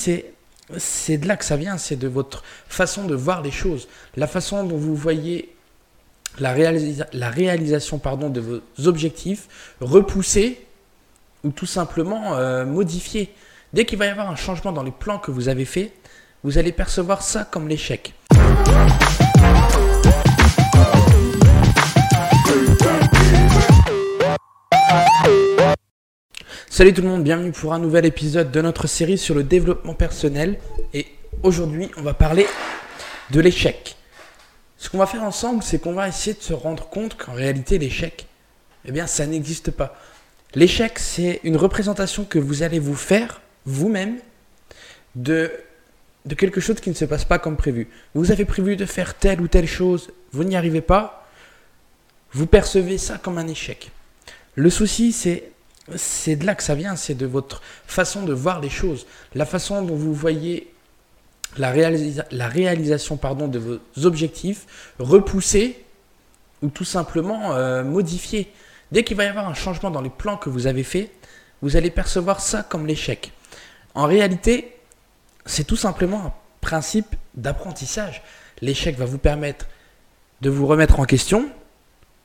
c'est c'est de là que ça vient, c'est de votre façon de voir les choses, la façon dont vous voyez la, réalisation pardon, de vos objectifs repoussés ou tout simplement euh. Dès qu'il va y avoir un changement dans les plans que vous avez faits, vous allez percevoir ça comme l'échec. Salut tout le monde, bienvenue pour un nouvel épisode de notre série sur le développement personnel. Et aujourd'hui, on va parler de l'échec. Ce qu'on va faire ensemble, c'est qu'on va essayer de se rendre compte qu'en réalité, l'échec, eh bien, ça n'existe pas. L'échec, c'est une représentation que vous allez vous faire vous-même de, de quelque chose qui ne se passe pas comme prévu. Vous avez prévu de faire telle ou telle chose, vous n'y arrivez pas, vous percevez ça comme un échec. Le souci, c'est c'est de là que ça vient, c'est de votre façon de voir les choses, la façon dont vous voyez la, réalisation pardon, de vos objectifs repoussés ou tout simplement euh. Dès qu'il va y avoir un changement dans les plans que vous avez faits, vous allez percevoir ça comme l'échec. En réalité, c'est tout simplement un principe d'apprentissage. L'échec va vous permettre de vous remettre en question,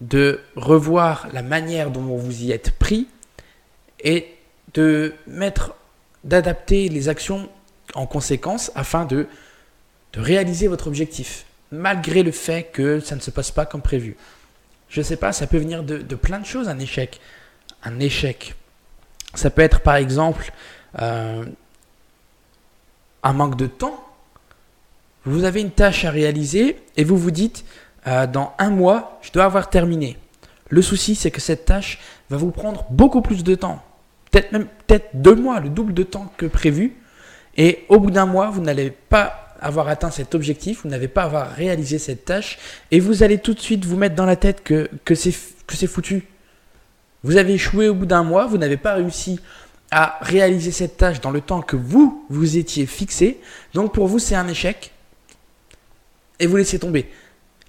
de revoir la manière dont vous y êtes pris et d'adapter les actions en conséquence afin de, de réaliser votre objectif, malgré le fait que ça ne se passe pas comme prévu. Je ne sais pas, ça peut venir de, de, plein de choses, un échec. Un échec. Ça peut être par exemple euh, un manque de temps. Vous avez une tâche à réaliser et vous vous dites, euh, dans un mois, je dois avoir terminé. Le souci, c'est que cette tâche va vous prendre beaucoup plus de temps. Peut-être même peut-être deux mois, le double de temps que prévu. Et au bout d'un mois, vous n'allez pas avoir atteint cet objectif, vous n'avez pas avoir réalisé cette tâche, et vous allez tout de suite vous mettre dans la tête que, que c'est foutu. Vous avez échoué au bout d'un mois, vous n'avez pas réussi à réaliser cette tâche dans le temps que vous vous étiez fixé. Donc pour vous, c'est un échec. Et vous laissez tomber.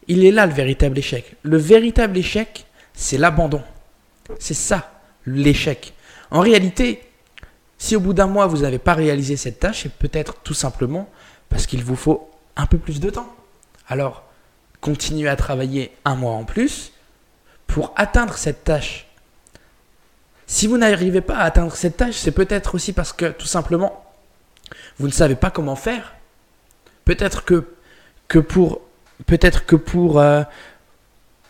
Il est là le véritable échec. Le véritable échec, c'est l'abandon. C'est ça, l'échec. En réalité, si au bout d'un mois, vous n'avez pas réalisé cette tâche, c'est peut-être tout simplement parce qu'il vous faut un peu plus de temps. Alors, continuez à travailler un mois en plus pour atteindre cette tâche. Si vous n'arrivez pas à atteindre cette tâche, c'est peut-être aussi parce que tout simplement, vous ne savez pas comment faire. Peut-être que, que pour, peut-être que pour, euh,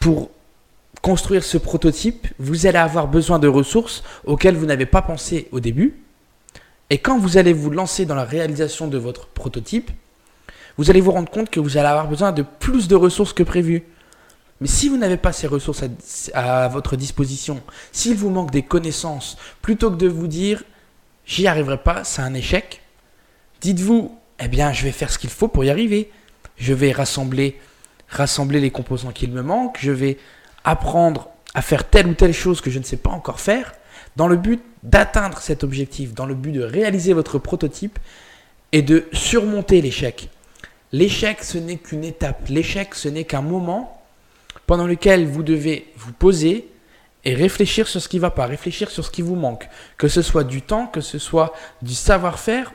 pour construire ce prototype, vous allez avoir besoin de ressources auxquelles vous n'avez pas pensé au début. Et quand vous allez vous lancer dans la réalisation de votre prototype, vous allez vous rendre compte que vous allez avoir besoin de plus de ressources que prévu. Mais si vous n'avez pas ces ressources à, votre disposition, s'il vous manque des connaissances, plutôt que de vous dire j'y arriverai pas, c'est un échec, dites-vous eh bien je vais faire ce qu'il faut pour y arriver. Je vais rassembler, rassembler les composants qu'il me manque, je vais apprendre à faire telle ou telle chose que je ne sais pas encore faire, dans le but d'atteindre cet objectif, dans le but de réaliser votre prototype et de surmonter l'échec. L'échec, ce n'est qu'une étape. L'échec, ce n'est qu'un moment pendant lequel vous devez vous poser et réfléchir sur ce qui ne va pas, réfléchir sur ce qui vous manque, que ce soit du temps, que ce soit du savoir-faire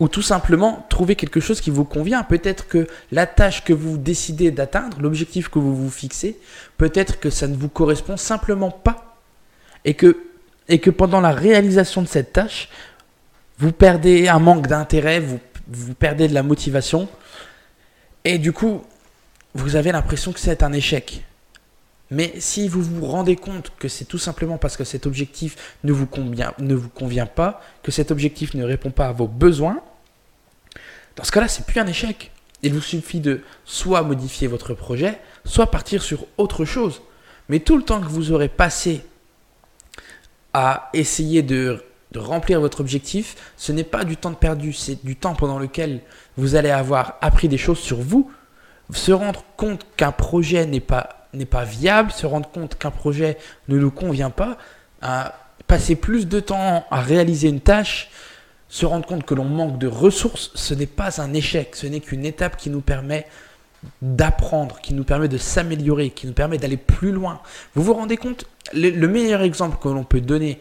ou tout simplement trouver quelque chose qui vous convient. Peut-être que la tâche que vous décidez d'atteindre, l'objectif que vous vous fixez, peut-être que ça ne vous correspond simplement pas et que, et que pendant la réalisation de cette tâche, vous perdez un manque d'intérêt, vous, vous perdez de la motivation et du coup, vous avez l'impression que c'est un échec. Mais si vous vous rendez compte que c'est tout simplement parce que cet objectif ne vous, convient, ne vous convient pas, que cet objectif ne répond pas à vos besoins, dans ce cas-là, c'est plus un échec. Il vous suffit de soit modifier votre projet, soit partir sur autre chose. Mais tout le temps que vous aurez passé à essayer de, remplir votre objectif, ce n'est pas du temps perdu, c'est du temps pendant lequel vous allez avoir appris des choses sur vous, se rendre compte qu'un projet n'est pas, n'est pas viable, se rendre compte qu'un projet ne nous convient pas, passer plus de temps à réaliser une tâche se rendre compte que l'on manque de ressources, ce n'est pas un échec, ce n'est qu'une étape qui nous permet d'apprendre, qui nous permet de s'améliorer, qui nous permet d'aller plus loin. Vous vous rendez compte, le, meilleur exemple que l'on peut donner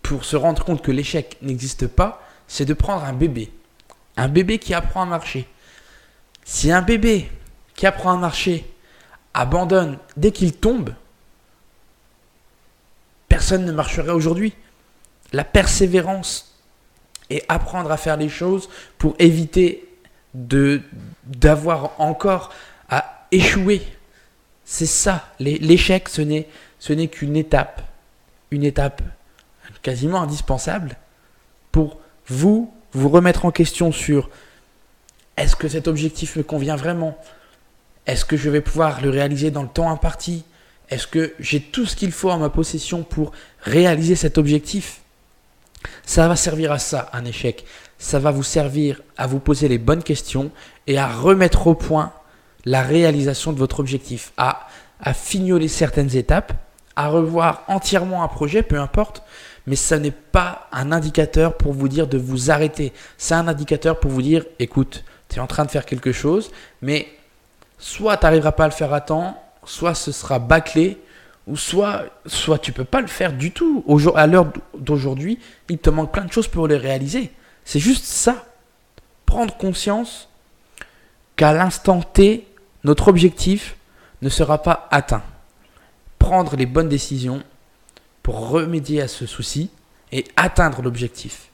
pour se rendre compte que l'échec n'existe pas, c'est de prendre un bébé. Un bébé qui apprend à marcher. Si un bébé qui apprend à marcher abandonne dès qu'il tombe, personne ne marcherait aujourd'hui. La persévérance et apprendre à faire les choses pour éviter de d'avoir encore à échouer. C'est ça. L'échec, ce n'est ce n'est qu'une étape, une étape quasiment indispensable pour vous vous remettre en question sur est-ce que cet objectif me convient vraiment? Est-ce que je vais pouvoir le réaliser dans le temps imparti? Est-ce que j'ai tout ce qu'il faut à ma possession pour réaliser cet objectif? Ça va servir à ça, un échec. Ça va vous servir à vous poser les bonnes questions et à remettre au point la réalisation de votre objectif, à, à fignoler certaines étapes, à revoir entièrement un projet, peu importe, mais ça n'est pas un indicateur pour vous dire de vous arrêter. C'est un indicateur pour vous dire, écoute, tu es en train de faire quelque chose, mais soit tu n'arriveras pas à le faire à temps, soit ce sera bâclé, ou soit, soit tu peux pas le faire du tout. À l'heure d'aujourd'hui, il te manque plein de choses pour les réaliser. C'est juste ça. Prendre conscience qu'à l'instant T, notre objectif ne sera pas atteint. Prendre les bonnes décisions pour remédier à ce souci et atteindre l'objectif.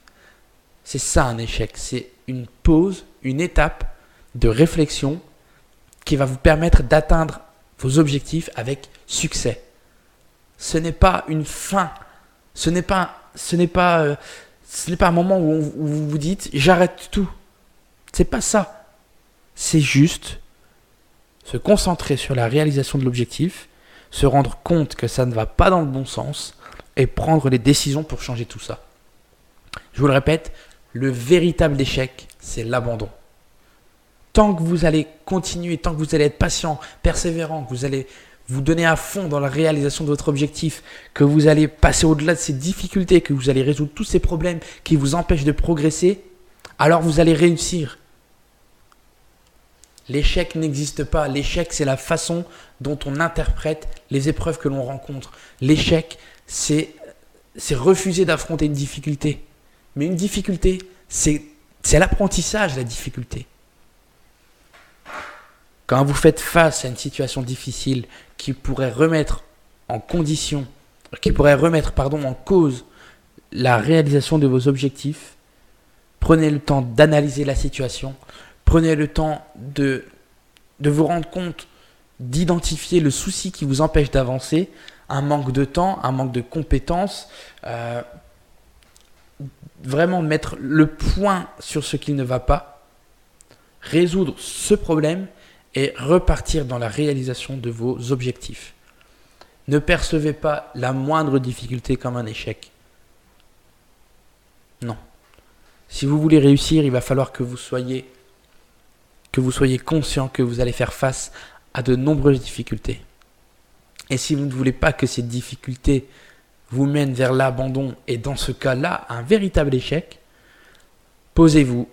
C'est ça un échec, c'est une pause, une étape de réflexion qui va vous permettre d'atteindre vos objectifs avec succès. Ce n'est pas une fin, ce n'est pas, ce n'est pas, euh, ce n'est pas un moment où, où vous vous dites j'arrête tout. C'est pas ça. C'est juste se concentrer sur la réalisation de l'objectif, se rendre compte que ça ne va pas dans le bon sens et prendre les décisions pour changer tout ça. Je vous le répète, le véritable échec, c'est l'abandon. Tant que vous allez continuer, tant que vous allez être patient, persévérant, que vous allez vous donner à fond dans la réalisation de votre objectif, que vous allez passer au-delà de ces difficultés, que vous allez résoudre tous ces problèmes qui vous empêchent de progresser, alors vous allez réussir. L'échec n'existe pas. L'échec, c'est la façon dont on interprète les épreuves que l'on rencontre. L'échec, c'est refuser d'affronter une difficulté. Mais une difficulté, c'est l'apprentissage, la difficulté. Quand vous faites face à une situation difficile qui pourrait remettre en condition, qui pourrait remettre pardon, en cause la réalisation de vos objectifs, prenez le temps d'analyser la situation, prenez le temps de, de vous rendre compte, d'identifier le souci qui vous empêche d'avancer un manque de temps, un manque de compétences, euh, vraiment mettre le point sur ce qui ne va pas, résoudre ce problème et repartir dans la réalisation de vos objectifs. Ne percevez pas la moindre difficulté comme un échec. Non. Si vous voulez réussir, il va falloir que vous soyez que vous soyez conscient que vous allez faire face à de nombreuses difficultés. Et si vous ne voulez pas que ces difficultés vous mènent vers l'abandon et dans ce cas-là, un véritable échec, posez-vous,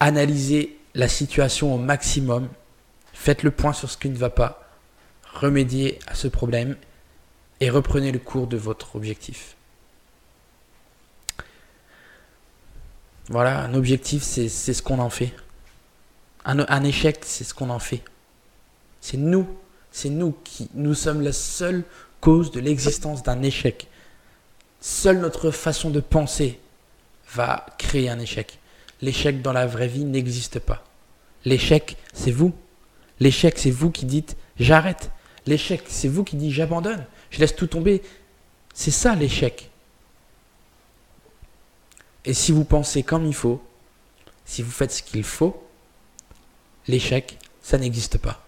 analysez la situation au maximum, faites le point sur ce qui ne va pas, remédiez à ce problème et reprenez le cours de votre objectif. Voilà, un objectif, c'est ce qu'on en fait. Un, échec, c'est ce qu'on en fait. C'est nous c'est nous qui nous sommes la seule cause de l'existence d'un échec. Seule notre façon de penser va créer un échec. L'échec dans la vraie vie n'existe pas. L'échec, c'est vous. L'échec, c'est vous qui dites j'arrête. L'échec, c'est vous qui dites j'abandonne. Je laisse tout tomber. C'est ça l'échec. Et si vous pensez comme il faut, si vous faites ce qu'il faut, l'échec, ça n'existe pas.